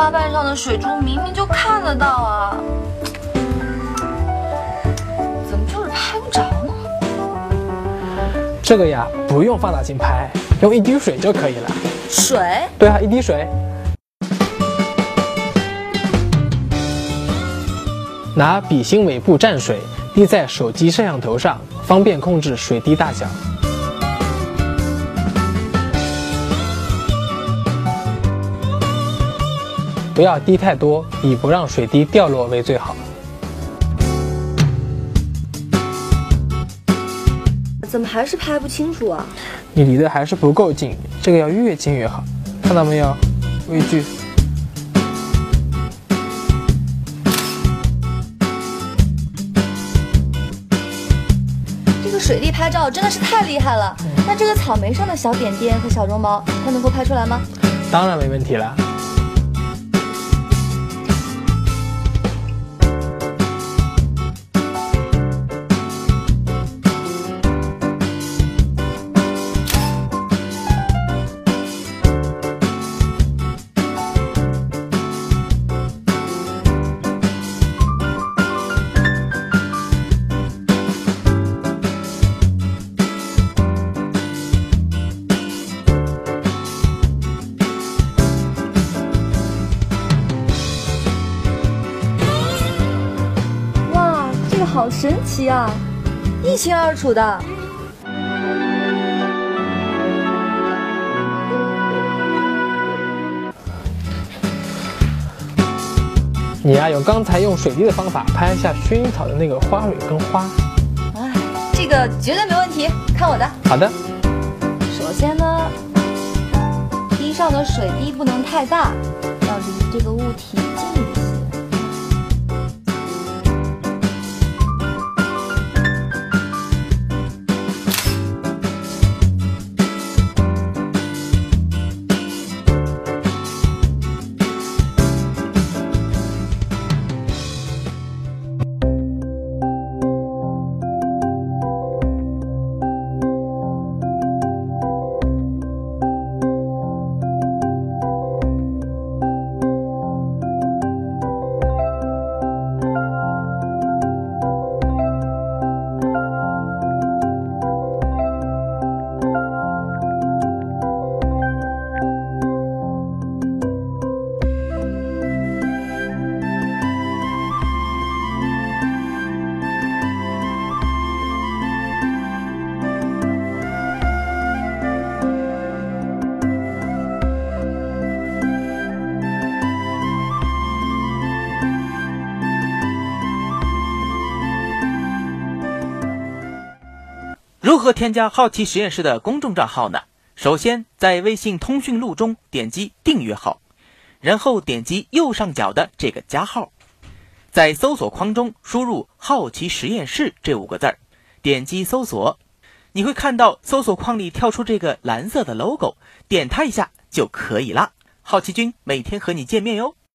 花瓣上的水珠明明就看得到啊，怎么就是拍不着呢？这个呀，不用放大镜拍，用一滴水就可以了。水？对啊，一滴水。拿笔芯尾部蘸水，滴在手机摄像头上，方便控制水滴大小。不要滴太多，以不让水滴掉落为最好。怎么还是拍不清楚啊？你离得还是不够近，这个要越近越好。看到没有？微距。这个水滴拍照真的是太厉害了。那这个草莓上的小点点和小绒毛，它能够拍出来吗？当然没问题了。好神奇啊，一清二楚的。你呀，用刚才用水滴的方法拍一下薰衣草的那个花蕊跟花。哎，这个绝对没问题，看我的。好的。首先呢，滴上的水滴不能太大，要离这个物体近一些。如何添加好奇实验室的公众账号呢？首先，在微信通讯录中点击订阅号，然后点击右上角的这个加号，在搜索框中输入“好奇实验室”这五个字儿，点击搜索，你会看到搜索框里跳出这个蓝色的 logo，点它一下就可以啦。好奇君每天和你见面哟。